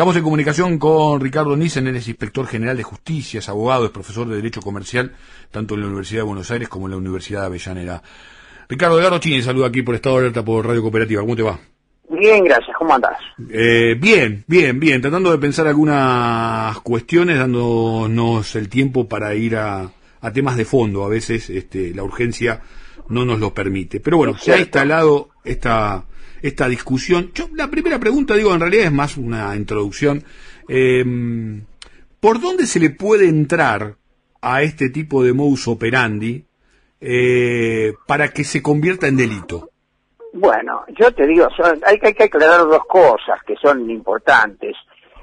Estamos en comunicación con Ricardo Nissen, él es inspector general de justicia, es abogado, es profesor de Derecho Comercial, tanto en la Universidad de Buenos Aires como en la Universidad de Avellaneda. Ricardo Edgardo Chini, saluda aquí por Estado de Alerta por Radio Cooperativa. ¿Cómo te va? Bien, gracias. ¿Cómo andás? Eh, bien, bien, bien. Tratando de pensar algunas cuestiones, dándonos el tiempo para ir a, temas de fondo. A veces este, la urgencia no nos lo permite. Pero bueno, se ha instalado esta esta discusión. Yo, la primera pregunta, digo, en realidad es más una introducción. Eh, ¿Por dónde se le puede entrar a este tipo de modus operandi eh, para que se convierta en delito? Bueno, yo te digo, hay, hay que aclarar dos cosas que son importantes.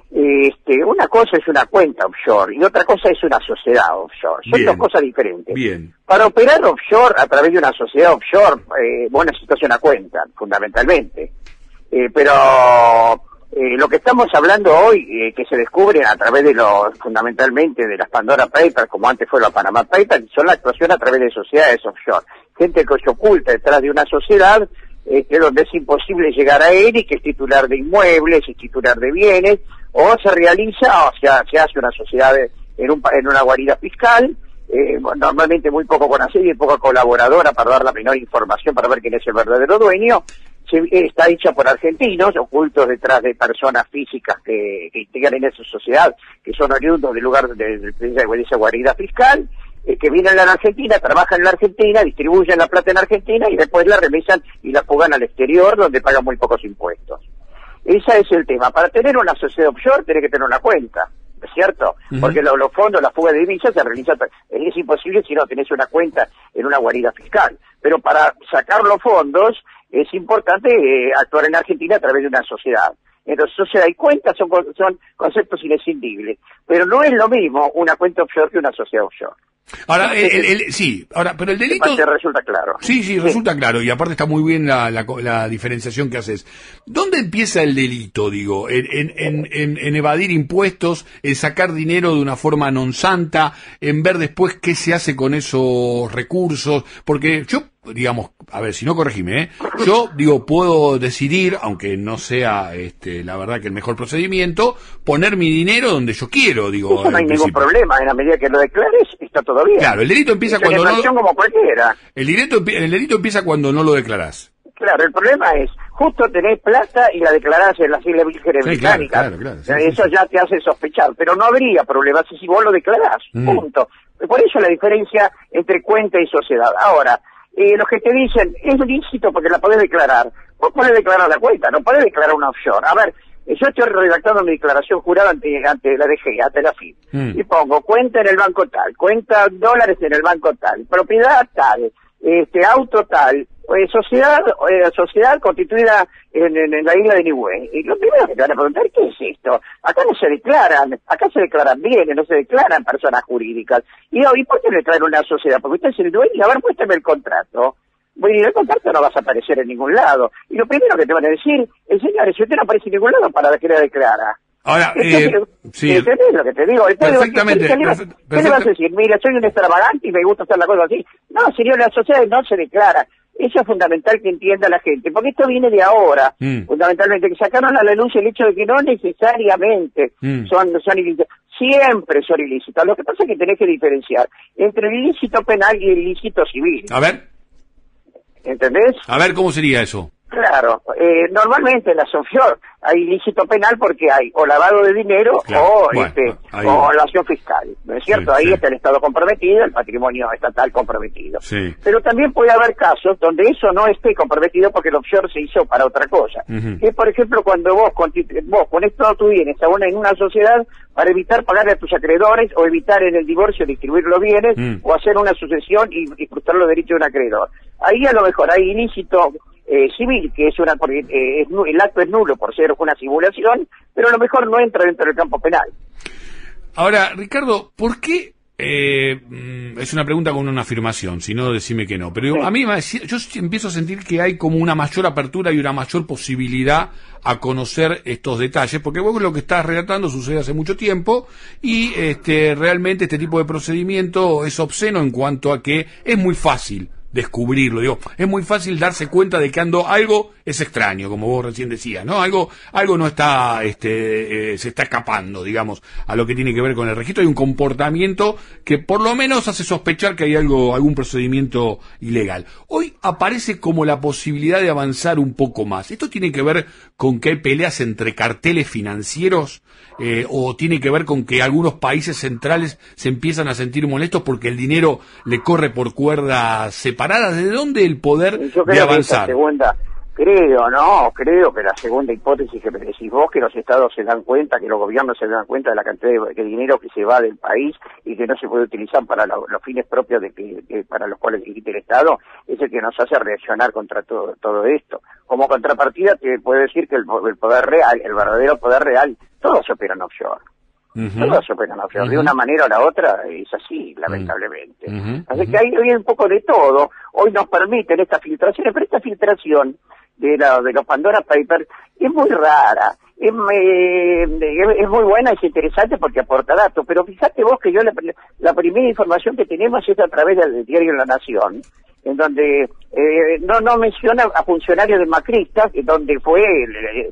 Este, una cosa es una cuenta offshore y otra cosa es una sociedad offshore. Son dos cosas diferentes. Bien. Para operar offshore a través de una sociedad offshore, eh, vos necesitas una cuenta, fundamentalmente. Eh, pero eh, lo que estamos hablando hoy, eh, que se descubre a través de los, fundamentalmente de las Pandora Papers, como antes fue la Panama Papers, son la actuación a través de sociedades offshore. Gente que se oculta detrás de una sociedad, este, donde es imposible llegar a él y que es titular de inmuebles, es titular de bienes, o se realiza o sea, se hace una sociedad en, un, en una guarida fiscal, eh, normalmente muy poco conocida y poco colaboradora para dar la menor información para ver quién es el verdadero dueño, se, está hecha por argentinos, ocultos detrás de personas físicas que, que integran en esa sociedad, que son oriundos del lugar de, de, esa guarida fiscal, eh, que vienen a la Argentina, trabajan en la Argentina, distribuyen la plata en Argentina y después la remisan y la fugan al exterior donde pagan muy pocos impuestos. Ese es el tema. Para tener una sociedad offshore tiene que tener una cuenta, ¿es cierto? Porque los, fondos, la fuga de divisas se realiza, es imposible si no tenés una cuenta en una guarida fiscal. Pero para sacar los fondos es importante eh, actuar en Argentina a través de una sociedad. Entonces, sociedad y cuenta son, son conceptos inescindibles. Pero no es lo mismo una cuenta offshore que una sociedad offshore. Ahora, el, sí, ahora, pero el delito... resulta claro. Sí, sí, resulta claro, y aparte está muy bien la, la, diferenciación que haces. ¿Dónde empieza el delito, digo? En, en, en, en, evadir impuestos, en sacar dinero de una forma non santa, en ver después qué se hace con esos recursos, porque yo digamos, a ver, si no corregime, ¿eh? yo digo, puedo decidir, aunque no sea este, la verdad que el mejor procedimiento, poner mi dinero donde yo quiero, digo. Eso no hay ningún problema, en la medida que lo declares, está todo bien. Claro, el delito empieza cuando no... como cualquiera. El delito, el delito empieza cuando no lo declarás. Claro, el problema es, justo tenés plata y la declarás en las Islas Vírgenes Británicas. Eso ya te hace sospechar, pero no habría problema si vos lo declarás, mm. punto. Por eso la diferencia entre cuenta y sociedad. Ahora, eh, los que te dicen, es lícito porque la podés declarar. Vos podés declarar la cuenta, no podés declarar una offshore. A ver, yo estoy redactando mi declaración jurada ante, ante la DG, ante la FIP, mm. y pongo cuenta en el banco tal, cuenta dólares en el banco tal, propiedad tal, este auto tal, eh, sociedad eh, sociedad constituida en, la isla de Niue. Y lo primero que te van a preguntar, ¿qué es esto? Acá no se declaran, acá se declaran bienes, no se declaran personas jurídicas. Y, ¿y por qué no declaran una sociedad? Porque usted es el dueño, a ver, muéstrame el contrato. Bueno, y el contrato no vas a aparecer en ningún lado. Y lo primero que te van a decir, el señor, si usted no aparece en ningún lado, ¿para que la declara? Ahora, eh, sí. ¿Entendés lo que te digo? Perfectamente. ¿Qué, le vas a decir? Mira, soy un extravagante y me gusta hacer la cosa así. No, señor, la sociedad no se declara. Eso es fundamental que entienda la gente, porque esto viene de ahora, mm. fundamentalmente, que sacaron a la luz el hecho de que no necesariamente mm. son, son ilícitos, siempre son ilícitos. Lo que pasa es que tenés que diferenciar entre el ilícito penal y el ilícito civil. A ver. ¿Entendés? A ver, ¿cómo sería eso? Claro, eh, normalmente en la SOFIOR hay ilícito penal porque hay o lavado de dinero o, este, o evasión fiscal, ¿no es cierto? ahí está el Estado comprometido, el patrimonio estatal comprometido. Pero también puede haber casos donde eso no esté comprometido porque el offshore se hizo para otra cosa. Que por ejemplo cuando vos, vos pones todo tu bienes en una sociedad para evitar pagarle a tus acreedores o evitar en el divorcio distribuir los bienes mm. o hacer una sucesión y, y frustrar los derechos de un acreedor. Ahí a lo mejor hay ilícito eh, civil, que es una eh, el acto es nulo por ser una simulación, pero a lo mejor no entra dentro del campo penal. Ahora, Ricardo, ¿por qué? Eh, mm, es una pregunta con una afirmación, si no, decime que no. Pero a mí yo empiezo a sentir que hay como una mayor apertura y una mayor posibilidad a conocer estos detalles, porque vos lo que estás relatando sucede hace mucho tiempo y este, realmente este tipo de procedimiento es obsceno en cuanto a que es muy fácil descubrirlo. Digo, es muy fácil darse cuenta de que ando, algo es extraño, como vos recién decías, ¿no? Algo, algo no está, este, eh, se está escapando, digamos, a lo que tiene que ver con el registro. Hay un comportamiento que por lo menos hace sospechar que hay algo, algún procedimiento ilegal. Hoy aparece como la posibilidad de avanzar un poco más. ¿Esto tiene que ver con que hay peleas entre carteles financieros eh, o tiene que ver con que algunos países centrales se empiezan a sentir molestos porque el dinero le corre por cuerdas separadas? ¿De dónde el poder de avanzar? Creo, no, creo que la segunda hipótesis que me decís vos, que los estados se dan cuenta, que los gobiernos se dan cuenta de la cantidad de, dinero que se va del país y que no se puede utilizar para los fines propios de que, para los cuales existe el Estado, es el que nos hace reaccionar contra todo, todo esto. Como contrapartida te puedo decir que el, poder real, el verdadero poder real, todo se opera en offshore. Todo se opera en offshore. De una manera o la otra es así, lamentablemente. Así que hay, hay un poco de todo. Hoy nos permiten esta filtración, pero esta filtración de, la, de los Pandora Papers es muy rara, es, es, muy buena, es interesante porque aporta datos, pero fíjate vos que yo la, la primera información que tenemos es a través del diario La Nación, en donde eh, no no menciona a funcionarios de Macrista, donde fue,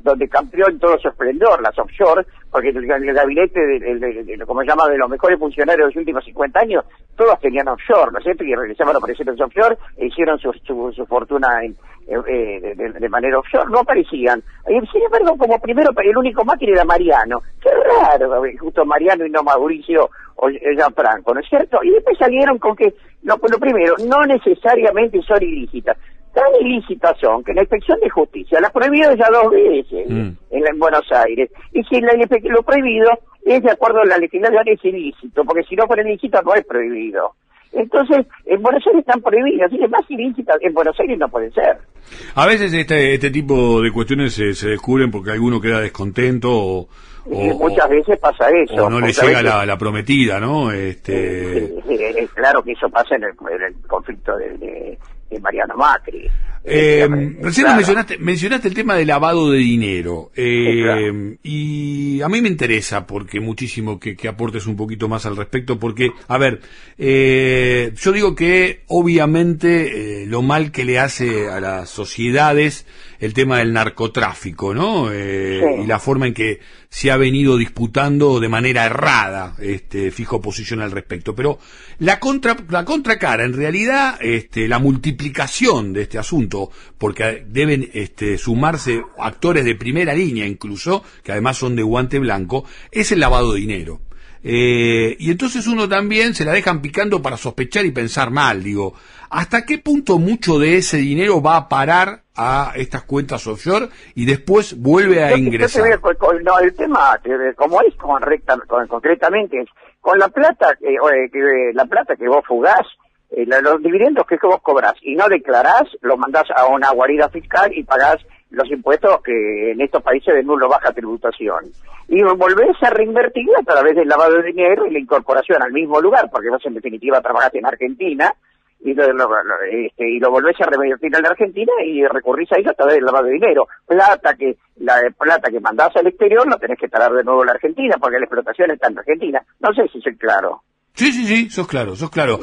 donde cambió en todo su esplendor las offshore, porque el, gabinete, de, como se llama, de los mejores funcionarios de los últimos 50 años, todos tenían offshore, ¿no es cierto? Y regresaban a aparecer en offshore e hicieron su, su, fortuna en, eh, de, manera offshore, no aparecían. Y, sin embargo, como primero, el único máquina era Mariano. Qué raro, justo Mariano y no Mauricio o Franco, ¿no es cierto? Y después salieron con que, lo, lo primero, no necesariamente son ilícitas tan ilícitas son que la inspección de justicia la prohibió ya dos veces mm. en, Buenos Aires. Y si lo prohibido es de acuerdo a la legislación es ilícito, porque si no fuera ilícito no es prohibido. Entonces, en Buenos Aires están prohibidas, así que más ilícitas en Buenos Aires no puede ser. A veces este, este tipo de cuestiones se, descubren porque alguno queda descontento o, muchas veces pasa eso. O no le llega la, prometida, ¿no? Este... es claro que eso pasa en el, conflicto de, de Mariano Macri. Eh, recién mencionaste, mencionaste el tema de lavado de dinero. Eh, y a mí me interesa porque muchísimo que, aportes un poquito más al respecto, porque, a ver, eh, yo digo que obviamente eh, lo mal que le hace a las sociedades el tema del narcotráfico, ¿no? Eh, y la forma en que se ha venido disputando de manera errada, este, fijo posición al respecto. Pero la contra, la contracara, en realidad, este, la multiplicación de este asunto, porque deben este, sumarse actores de primera línea incluso, que además son de guante blanco, es el lavado de dinero. Eh, y entonces uno también se la dejan picando para sospechar y pensar mal, digo, ¿hasta qué punto mucho de ese dinero va a parar a estas cuentas offshore y después vuelve a ingresar? no, el tema, como es con, concretamente, con la plata, que, la plata que vos fugás, eh, los dividendos que, que vos cobras y no declarás, los mandás a una guarida fiscal y pagás los impuestos que en estos países de nulo baja tributación. Y volvés a reinvertir a través del lavado de dinero y la incorporación al mismo lugar, porque vos en definitiva trabajaste en Argentina, y lo, este, y lo volvés a reinvertir en la Argentina y recurrís a ello a través del lavado de dinero. Plata que, la plata que mandás al exterior no tenés que traer de nuevo a la Argentina, porque la explotación está en Argentina. No sé si soy claro. Sí, sí, sí, sos claro, sos claro.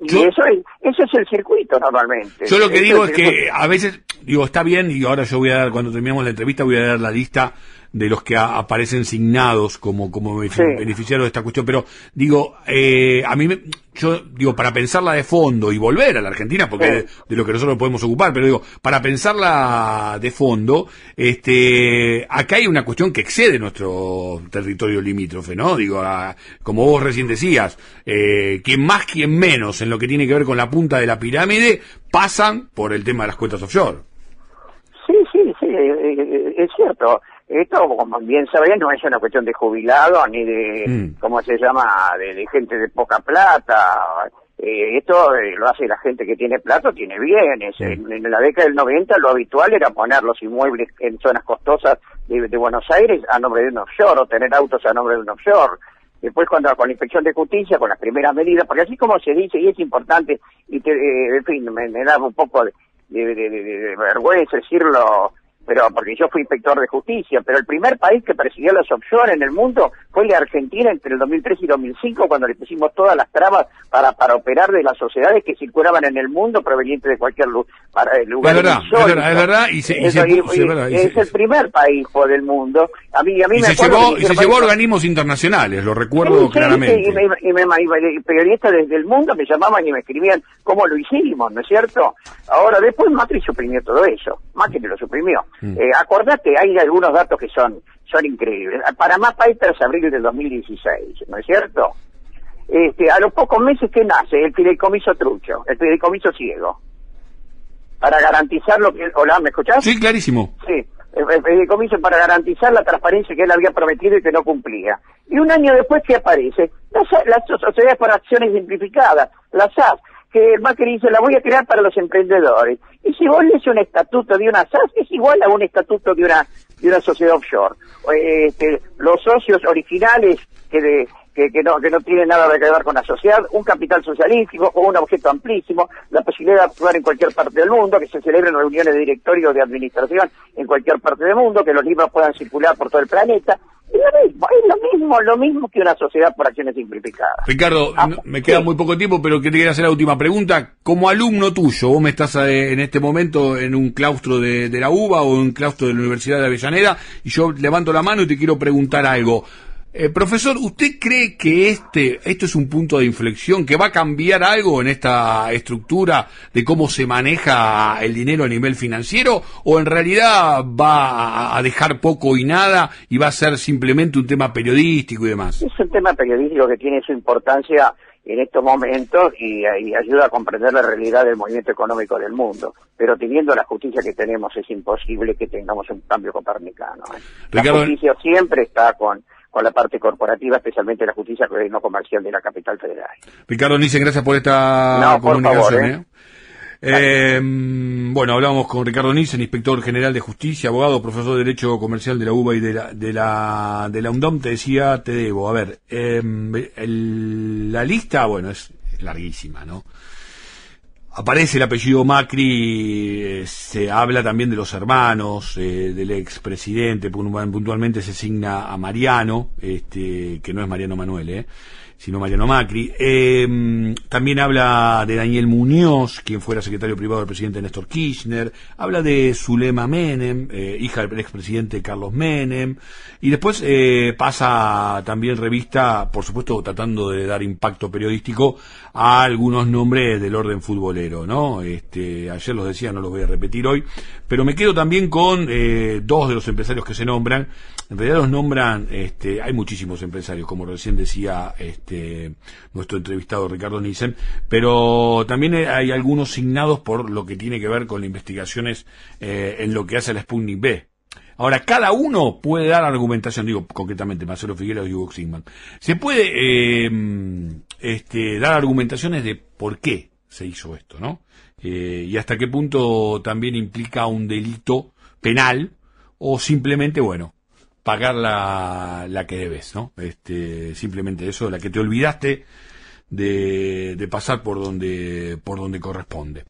Y eso, es, eso es el circuito normalmente. Yo lo que digo es, que a veces, digo, está bien, y ahora yo voy a dar, cuando terminemos la entrevista, voy a dar la lista de los que aparecen signados como, como beneficiarios de esta cuestión, pero digo, eh, a mí, me, yo digo, para pensarla de fondo y volver a la Argentina, porque de, de, lo que nosotros podemos ocupar, pero digo, para pensarla de fondo, este, acá hay una cuestión que excede nuestro territorio limítrofe, ¿no? Digo, como vos recién decías, eh, quien más, quien menos en lo que tiene que ver con la punta de la pirámide, pasan por el tema de las cuentas offshore. Sí, sí, sí, eh, eh, es cierto. Esto, como bien saben, no es una cuestión de jubilado ni de, mm. ¿cómo se llama?, de, gente de poca plata. Eh, esto eh, lo hace la gente que tiene plata, tiene bienes. En, la década del 90 lo habitual era poner los inmuebles en zonas costosas de, Buenos Aires a nombre de un offshore o tener autos a nombre de un offshore. Después, cuando con la inspección de justicia, con las primeras medidas, porque así como se dice, y es importante, y eh, en fin, me, da un poco de, de vergüenza decirlo pero porque yo fui inspector de justicia, pero el primer país que persiguió los offshore en el mundo fue la Argentina entre el 2003 y 2005 cuando le pusimos todas las trabas para, para operar de las sociedades que circulaban en el mundo provenientes de cualquier lugar. Es verdad, es verdad, es verdad, y, se, es, el primer país del mundo. A mí, a mí y me se llevó, y se llevó organismos internacionales, lo recuerdo claramente. y, me, y, me, periodistas desde el mundo me llamaban y me escribían cómo lo hicimos, ¿no es cierto? Ahora, después Macri suprimió todo eso. Macri lo suprimió. Mm. Eh, acordate, hay algunos datos que son son increíbles. Panamá Papers, abril del 2016, ¿no es cierto? Este, a los pocos meses que nace el fideicomiso trucho, el fideicomiso ciego, para garantizar lo que... Hola, ¿me escuchás? Sí, clarísimo. Sí, el fideicomiso para garantizar la transparencia que él había prometido y que no cumplía. Y un año después, ¿qué aparece? Las, las sociedades por acciones simplificadas, las SAS, que Macri dice, la voy a crear para los emprendedores. Y si vos lees un estatuto de una SAS, es igual a un estatuto de una, de una sociedad offshore. Este, los socios originales que, de, que, que, no, que no tienen nada que ver con la sociedad, un capital socialístico o un objeto amplísimo, la posibilidad de actuar en cualquier parte del mundo, que se celebren reuniones de directorio de administración en cualquier parte del mundo, que los libros puedan circular por todo el planeta, es lo mismo, es lo mismo, lo mismo que una sociedad por acciones simplificadas. Ricardo, ah, me queda muy poco tiempo, pero quería hacer la última pregunta. Como alumno tuyo, vos me estás eh, en este momento en un claustro de, de la UBA o en un claustro de la Universidad de Avellaneda, y yo levanto la mano y te quiero preguntar algo. Eh, profesor, ¿usted cree que este, esto es un punto de inflexión, que va a cambiar algo en esta estructura de cómo se maneja el dinero a nivel financiero? ¿O en realidad va a dejar poco y nada y va a ser simplemente un tema periodístico y demás? Es un tema periodístico que tiene su importancia en estos momentos y, ayuda a comprender la realidad del movimiento económico del mundo. Pero teniendo la justicia que tenemos es imposible que tengamos un cambio copernicano. ¿eh? La justicia siempre está con con la parte corporativa, especialmente la justicia no comercial de la capital federal. Ricardo Nissen, gracias por esta comunicación. ¿eh? ¿eh? Em, bueno, hablamos con Ricardo Nissen, inspector general de justicia, abogado, profesor de Derecho Comercial de la UBA y de la, de la, de la UNDOM. Te decía, te debo. A ver, em, la lista, bueno, es larguísima, ¿no? Aparece el apellido Macri, eh, se habla también de los hermanos, eh, del expresidente, puntualmente se signa a Mariano, este, que no es Mariano Manuel, eh, sino Mariano Macri. Eh, también habla de Daniel Muñoz, quien fuera secretario privado del presidente Néstor Kirchner. Habla de Zulema Menem, eh, hija del expresidente Carlos Menem. Y después eh, pasa también revista, por supuesto, tratando de dar impacto periodístico a algunos nombres del orden futbolero, ¿no? Este, ayer los decía, no los voy a repetir hoy. Pero me quedo también con dos de los empresarios que se nombran. En realidad los nombran, este, hay muchísimos empresarios, como recién decía este, nuestro entrevistado Ricardo Nissen, pero también hay algunos signados por lo que tiene que ver con las investigaciones eh, en lo que hace la Sputnik B. Ahora, cada uno puede dar argumentación, digo concretamente Marcelo Figueroa y Hugo Sigman. Se puede eh, este, dar argumentaciones de por qué se hizo esto, ¿no? Eh, y hasta qué punto también implica un delito penal o simplemente, bueno, pagar la, la que debes, ¿no? Este, simplemente eso, la que te olvidaste de, de pasar por donde, por donde corresponde.